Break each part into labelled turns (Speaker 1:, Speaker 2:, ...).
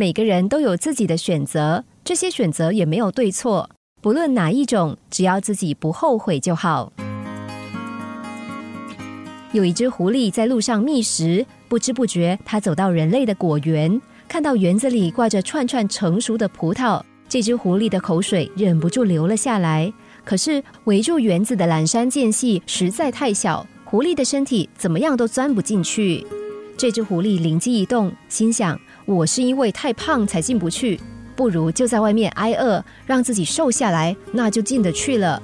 Speaker 1: 每个人都有自己的选择，这些选择也没有对错，不论哪一种，只要自己不后悔就好。有一只狐狸在路上觅食，不知不觉，它走到人类的果园，看到园子里挂着串串成熟的葡萄，这只狐狸的口水忍不住流了下来。可是围住园子的蓝山间隙实在太小，狐狸的身体怎么样都钻不进去。这只狐狸灵机一动，心想：我是因为太胖才进不去，不如就在外面挨饿，让自己瘦下来，那就进得去了。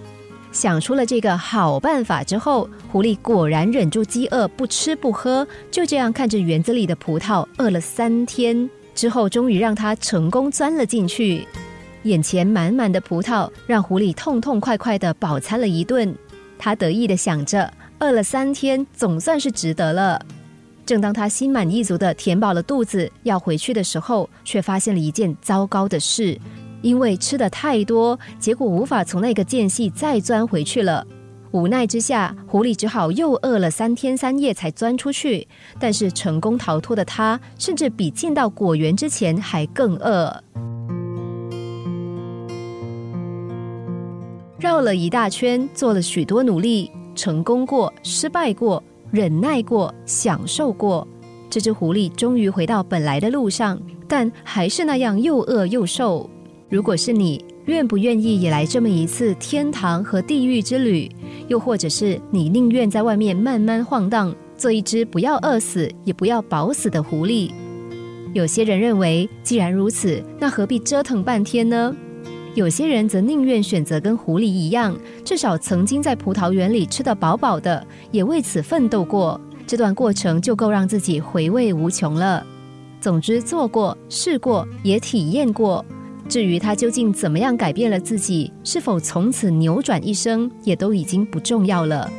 Speaker 1: 想出了这个好办法之后，狐狸果然忍住饥饿，不吃不喝，就这样看着园子里的葡萄饿了三天。之后，终于让它成功钻了进去。眼前满满的葡萄，让狐狸痛痛快快的饱餐了一顿。他得意的想着，饿了三天，总算是值得了。正当他心满意足的填饱了肚子，要回去的时候，却发现了一件糟糕的事。因为吃的太多，结果无法从那个间隙再钻回去了。无奈之下，狐狸只好又饿了三天三夜才钻出去。但是成功逃脱的他，甚至比进到果园之前还更饿。绕了一大圈，做了许多努力，成功过，失败过，忍耐过，享受过。这只狐狸终于回到本来的路上，但还是那样又饿又瘦。如果是你，愿不愿意也来这么一次天堂和地狱之旅？又或者是你宁愿在外面慢慢晃荡，做一只不要饿死也不要饱死的狐狸？有些人认为，既然如此，那何必折腾半天呢？有些人则宁愿选择跟狐狸一样，至少曾经在葡萄园里吃得饱饱的，也为此奋斗过，这段过程就够让自己回味无穷了。总之，做过、试过，也体验过。至于他究竟怎么样改变了自己，是否从此扭转一生，也都已经不重要了。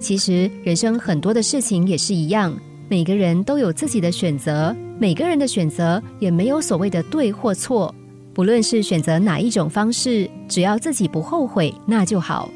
Speaker 1: 其实人生很多的事情也是一样，每个人都有自己的选择，每个人的选择也没有所谓的对或错。无论是选择哪一种方式，只要自己不后悔，那就好。